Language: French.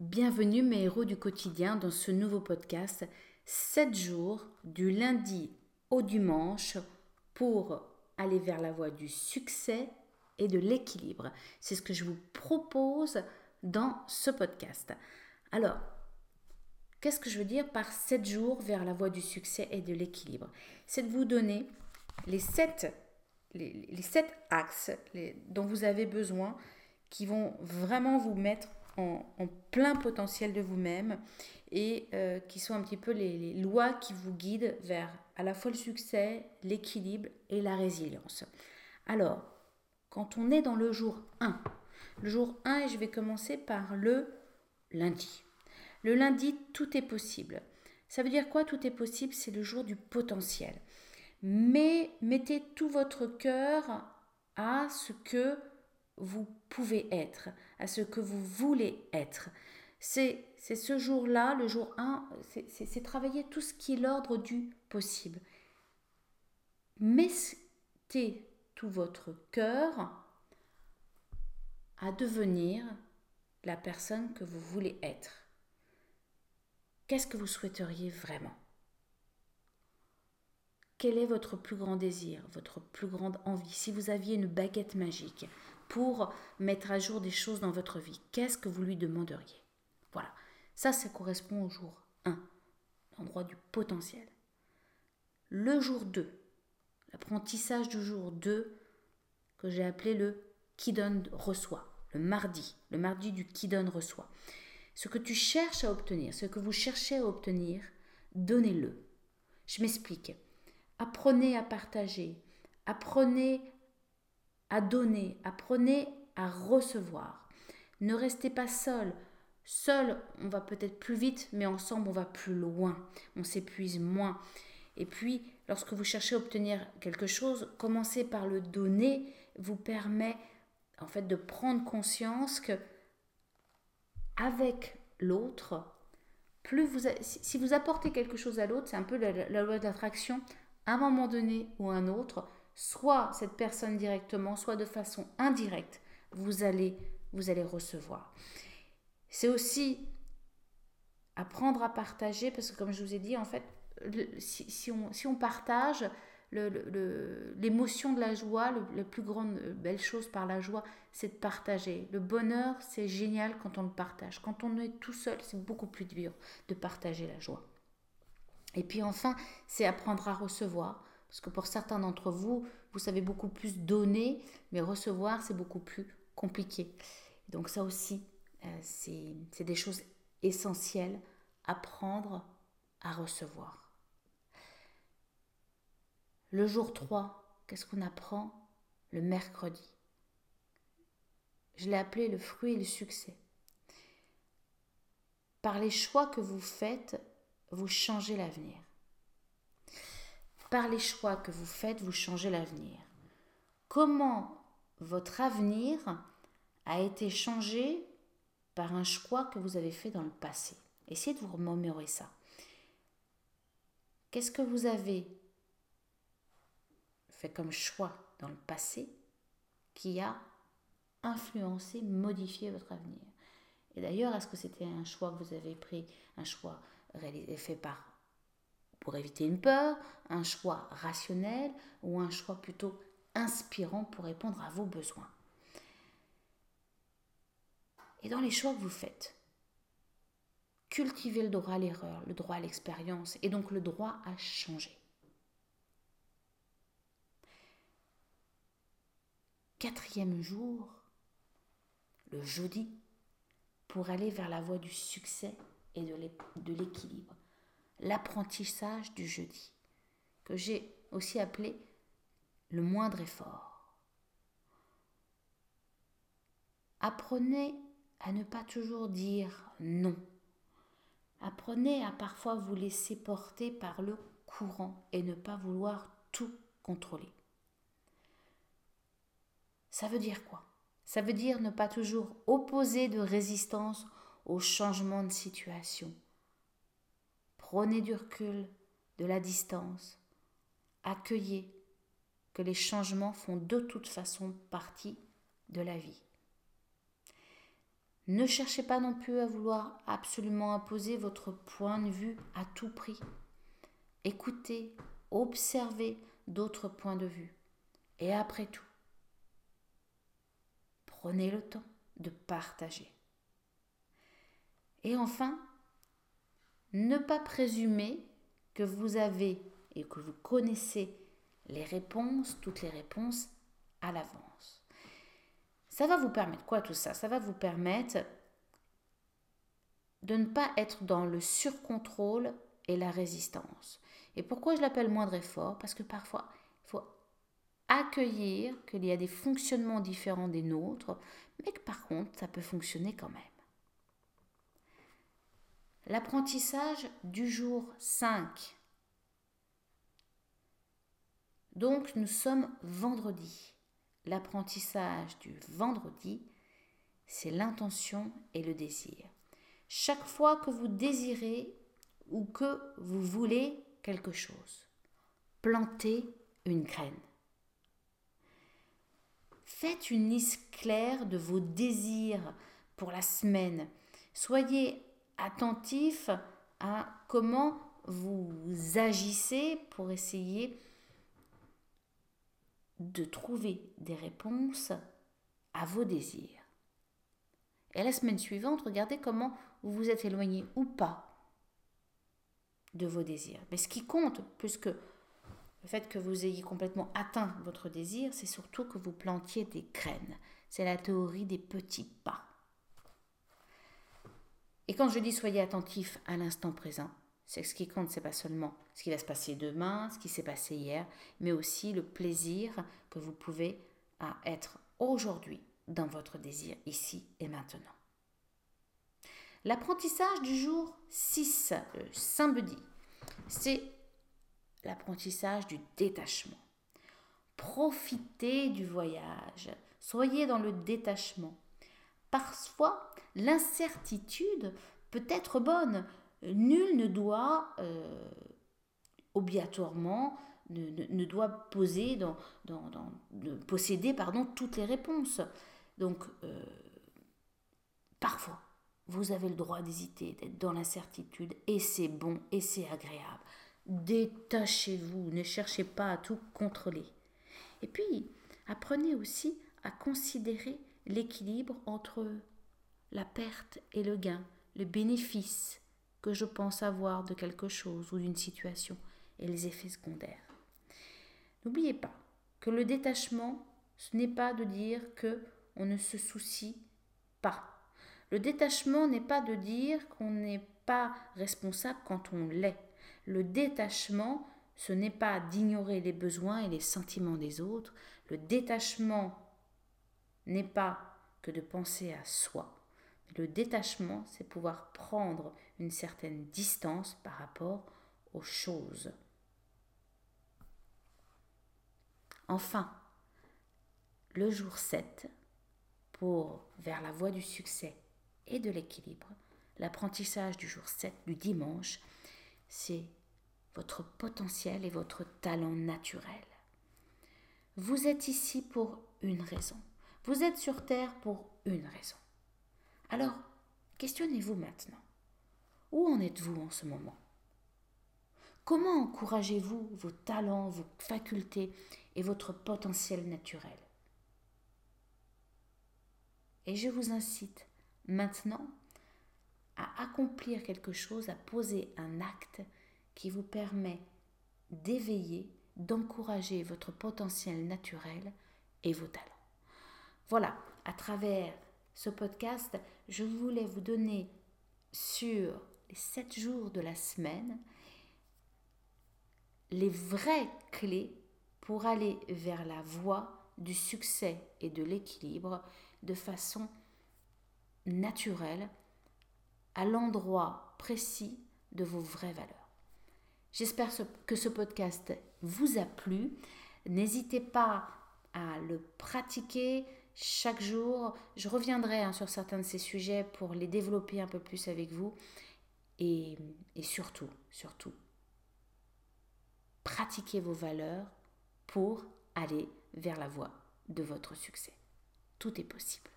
Bienvenue mes héros du quotidien dans ce nouveau podcast 7 jours du lundi au dimanche pour aller vers la voie du succès et de l'équilibre. C'est ce que je vous propose dans ce podcast. Alors, qu'est-ce que je veux dire par 7 jours vers la voie du succès et de l'équilibre? C'est de vous donner les 7, les, axes dont vous avez besoin qui vont vraiment vous mettre en, plein potentiel de vous-même et euh, qui sont un petit peu les, lois qui vous guident vers à la fois le succès, l'équilibre et la résilience. Alors, quand on est dans le jour 1, le jour 1, et je vais commencer par le lundi. Le lundi, tout est possible. Ça veut dire quoi Tout est possible, c'est le jour du potentiel. Mais mettez tout votre cœur à ce que vous pouvez être, à ce que vous voulez être. C'est ce jour-là, le jour 1, c'est travailler tout ce qui est l'ordre du possible. Mettez tout votre cœur à devenir la personne que vous voulez être. Qu'est-ce que vous souhaiteriez vraiment? Quel est votre plus grand désir, votre plus grande envie? Si vous aviez une baguette magique, pour mettre à jour des choses dans votre vie. Qu'est-ce que vous lui demanderiez? Voilà. Ça, ça correspond au jour 1, l'endroit du potentiel. Le jour 2, l'apprentissage du jour 2, que j'ai appelé le qui donne reçoit, le mardi, le mardi du qui donne reçoit. Ce que tu cherches à obtenir, ce que vous cherchez à obtenir, donnez-le. Je m'explique. Apprenez à partager, apprenez à donner, apprenez à recevoir. Ne restez pas seul. Seul, on va peut-être plus vite, mais ensemble, on va plus loin. On s'épuise moins. Et puis, lorsque vous cherchez à obtenir quelque chose, commencer par le donner vous permet en fait de prendre conscience que avec l'autre, plus vous si vous apportez quelque chose à l'autre, c'est un peu la, loi d'attraction, à un moment donné ou un autre, soit cette personne directement, soit de façon indirecte, vous allez, vous allez recevoir. C'est aussi apprendre à partager, parce que comme je vous ai dit, en fait, si, on, si on partage, l'émotion de la joie, la plus grande euh, belle chose par la joie, c'est de partager. Le bonheur, c'est génial quand on le partage. Quand on est tout seul, c'est beaucoup plus dur de partager la joie. Et puis enfin, c'est apprendre à recevoir. Parce que pour certains d'entre vous, vous savez beaucoup plus donner, mais recevoir, c'est beaucoup plus compliqué. Donc ça aussi, euh, c'est des choses essentielles, apprendre à recevoir. Le jour 3, qu'est-ce qu'on apprend Le mercredi? Je l'ai appelé le fruit et le succès. Par les choix que vous faites, vous changez l'avenir. Par les choix que vous faites, vous changez l'avenir. Comment votre avenir a été changé par un choix que vous avez fait dans le passé? Essayez de vous remémorer ça. Qu'est-ce que vous avez fait comme choix dans le passé qui a influencé, modifié votre avenir? Et d'ailleurs, est-ce que c'était un choix que vous avez pris, un choix fait par pour éviter une peur, un choix rationnel ou un choix plutôt inspirant pour répondre à vos besoins. Et dans les choix que vous faites, cultivez le droit à l'erreur, le droit à l'expérience et donc le droit à changer. Quatrième jour, le jeudi, pour aller vers la voie du succès et de l'équilibre l'apprentissage du jeudi, que j'ai aussi appelé le moindre effort. Apprenez à ne pas toujours dire non. Apprenez à parfois vous laisser porter par le courant et ne pas vouloir tout contrôler. Ça veut dire quoi? Ça veut dire ne pas toujours opposer de résistance au changement de situation Prenez du recul, de la distance. Accueillez que les changements font de toute façon partie de la vie. Ne cherchez pas non plus à vouloir absolument imposer votre point de vue à tout prix. Écoutez, observez d'autres points de vue. Et après tout, prenez le temps de partager. Et enfin, ne pas présumer que vous avez et que vous connaissez les réponses, toutes les réponses à l'avance. Ça va vous permettre quoi tout ça? Ça va vous permettre de ne pas être dans le surcontrôle et la résistance. Et pourquoi je l'appelle moindre effort? Parce que parfois, il faut accueillir qu'il y a des fonctionnements différents des nôtres, mais que par contre, ça peut fonctionner quand même. L'apprentissage du jour 5. Donc nous sommes vendredi. L'apprentissage du vendredi, c'est l'intention et le désir. Chaque fois que vous désirez ou que vous voulez quelque chose, plantez une graine. Faites une liste claire de vos désirs pour la semaine. Soyez attentif à comment vous agissez pour essayer de trouver des réponses à vos désirs. Et la semaine suivante, regardez comment vous vous êtes éloigné ou pas de vos désirs. Mais ce qui compte, plus que le fait que vous ayez complètement atteint votre désir, c'est surtout que vous plantiez des graines. C'est la théorie des petits pas. Et quand je dis soyez attentif à l'instant présent, c'est ce qui compte, c'est pas seulement ce qui va se passer demain, ce qui s'est passé hier, mais aussi le plaisir que vous pouvez être aujourd'hui dans votre désir ici et maintenant. L'apprentissage du jour 6, le samedi, c'est l'apprentissage du détachement. Profitez du voyage, soyez dans le détachement. Parfois, l'incertitude peut être bonne. Nul ne doit euh, obligatoirement ne, doit poser dans, posséder pardon, toutes les réponses. Donc, euh, parfois, vous avez le droit d'hésiter, d'être dans l'incertitude, et c'est bon, et c'est agréable. Détachez-vous, ne cherchez pas à tout contrôler. Et puis, apprenez aussi à considérer l'équilibre entre la perte et le gain, le bénéfice que je pense avoir de quelque chose ou d'une situation et les effets secondaires. N'oubliez pas que le détachement, ce n'est pas de dire que on ne se soucie pas. Le détachement n'est pas de dire qu'on n'est pas responsable quand on l'est. Le détachement, ce n'est pas d'ignorer les besoins et les sentiments des autres. Le détachement n'est pas que de penser à soi. Le détachement, c'est pouvoir prendre une certaine distance par rapport aux choses. Enfin, le jour 7, pour vers la voie du succès et de l'équilibre, l'apprentissage du jour 7, du dimanche, c'est votre potentiel et votre talent naturel. Vous êtes ici pour une raison. Vous êtes sur Terre pour une raison. Alors, questionnez-vous maintenant. Où en êtes-vous en ce moment? Comment encouragez-vous vos talents, vos facultés et votre potentiel naturel? Et je vous incite maintenant à accomplir quelque chose, à poser un acte qui vous permet d'éveiller, d'encourager votre potentiel naturel et vos talents. Voilà, à travers ce podcast, je voulais vous donner sur les sept jours de la semaine les vraies clés pour aller vers la voie du succès et de l'équilibre de façon naturelle à l'endroit précis de vos vraies valeurs. J'espère que ce podcast vous a plu. N'hésitez pas à le pratiquer chaque jour. Je reviendrai hein, sur certains de ces sujets pour les développer un peu plus avec vous. Et, et surtout, surtout, pratiquez vos valeurs pour aller vers la voie de votre succès. Tout est possible.